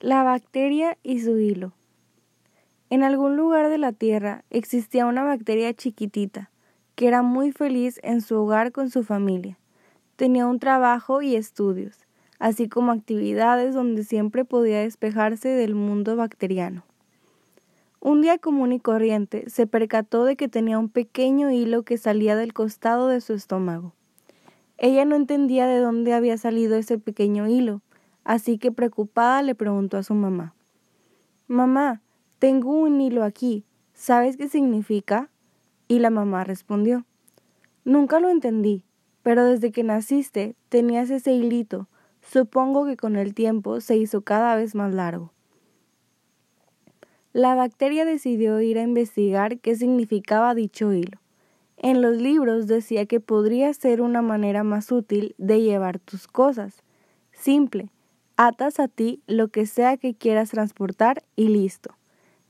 La bacteria y su hilo. En algún lugar de la Tierra existía una bacteria chiquitita, que era muy feliz en su hogar con su familia. Tenía un trabajo y estudios, así como actividades donde siempre podía despejarse del mundo bacteriano. Un día común y corriente se percató de que tenía un pequeño hilo que salía del costado de su estómago. Ella no entendía de dónde había salido ese pequeño hilo, así que preocupada le preguntó a su mamá. Mamá, tengo un hilo aquí, ¿sabes qué significa? Y la mamá respondió, Nunca lo entendí, pero desde que naciste tenías ese hilito, supongo que con el tiempo se hizo cada vez más largo. La bacteria decidió ir a investigar qué significaba dicho hilo. En los libros decía que podría ser una manera más útil de llevar tus cosas. Simple, atas a ti lo que sea que quieras transportar y listo.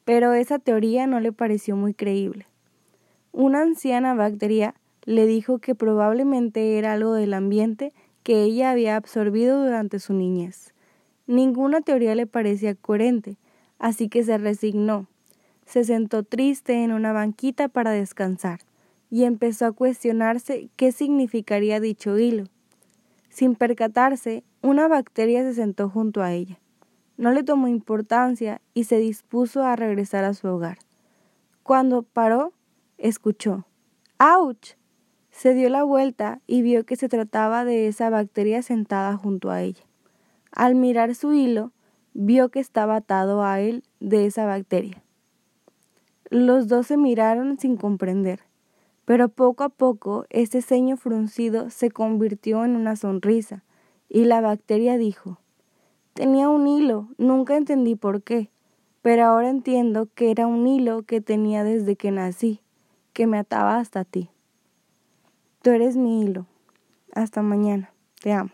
Pero esa teoría no le pareció muy creíble. Una anciana bacteria le dijo que probablemente era algo del ambiente que ella había absorbido durante su niñez. Ninguna teoría le parecía coherente, así que se resignó. Se sentó triste en una banquita para descansar y empezó a cuestionarse qué significaría dicho hilo. Sin percatarse, una bacteria se sentó junto a ella. No le tomó importancia y se dispuso a regresar a su hogar. Cuando paró, escuchó ¡Auch! Se dio la vuelta y vio que se trataba de esa bacteria sentada junto a ella. Al mirar su hilo, vio que estaba atado a él de esa bacteria. Los dos se miraron sin comprender, pero poco a poco ese ceño fruncido se convirtió en una sonrisa y la bacteria dijo, tenía un hilo, nunca entendí por qué, pero ahora entiendo que era un hilo que tenía desde que nací, que me ataba hasta ti. Tú eres mi hilo. Hasta mañana. Te amo.